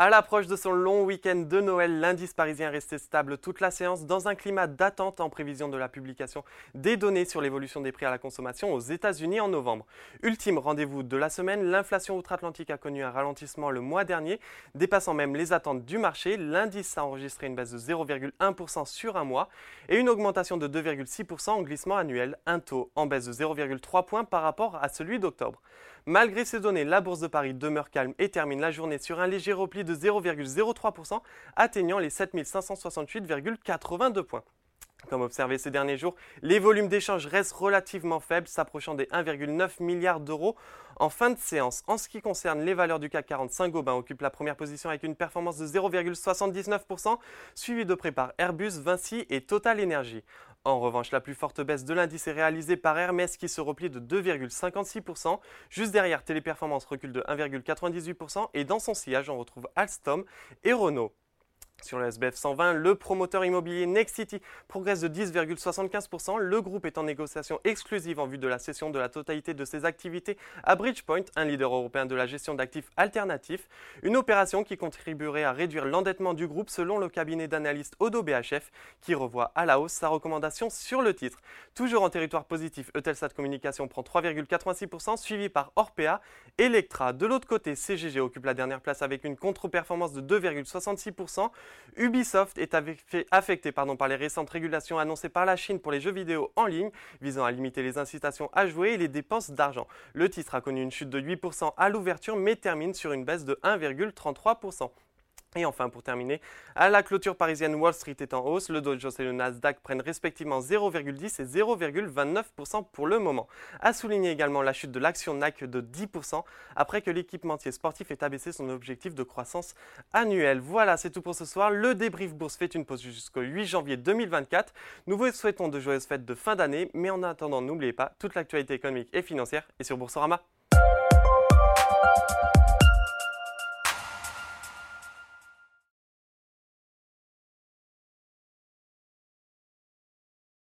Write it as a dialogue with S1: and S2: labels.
S1: À l'approche de son long week-end de Noël, l'indice parisien est resté stable toute la séance dans un climat d'attente en prévision de la publication des données sur l'évolution des prix à la consommation aux États-Unis en novembre. Ultime rendez-vous de la semaine, l'inflation outre-Atlantique a connu un ralentissement le mois dernier, dépassant même les attentes du marché. L'indice a enregistré une baisse de 0,1% sur un mois et une augmentation de 2,6% en glissement annuel, un taux en baisse de 0,3 points par rapport à celui d'octobre. Malgré ces données, la bourse de Paris demeure calme et termine la journée sur un léger repli de 0,03%, atteignant les 7568,82 points. Comme observé ces derniers jours, les volumes d'échanges restent relativement faibles, s'approchant des 1,9 milliard d'euros en fin de séance. En ce qui concerne les valeurs du CAC 40, Saint-Gobain occupe la première position avec une performance de 0,79%, suivi de près par Airbus, Vinci et Total Energy. En revanche, la plus forte baisse de l'indice est réalisée par Hermès qui se replie de 2,56%. Juste derrière, Téléperformance recule de 1,98% et dans son sillage, on retrouve Alstom et Renault. Sur le SBF 120, le promoteur immobilier Nexity progresse de 10,75%. Le groupe est en négociation exclusive en vue de la cession de la totalité de ses activités à Bridgepoint, un leader européen de la gestion d'actifs alternatifs. Une opération qui contribuerait à réduire l'endettement du groupe selon le cabinet d'analyste Odo BHF qui revoit à la hausse sa recommandation sur le titre. Toujours en territoire positif, Eutelsat Communication prend 3,86%, suivi par Orpea, Electra. De l'autre côté, CGG occupe la dernière place avec une contre-performance de 2,66%. Ubisoft est affecté par les récentes régulations annoncées par la Chine pour les jeux vidéo en ligne, visant à limiter les incitations à jouer et les dépenses d'argent. Le titre a connu une chute de 8% à l'ouverture, mais termine sur une baisse de 1,33%. Et enfin, pour terminer, à la clôture parisienne, Wall Street est en hausse. Le Dow et le Nasdaq prennent respectivement 0,10 et 0,29% pour le moment. À souligner également la chute de l'action NAC de 10% après que l'équipementier sportif ait abaissé son objectif de croissance annuelle. Voilà, c'est tout pour ce soir. Le débrief bourse fait une pause jusqu'au 8 janvier 2024. Nous vous souhaitons de joyeuses fêtes de fin d'année, mais en attendant, n'oubliez pas, toute l'actualité économique et financière est sur Boursorama.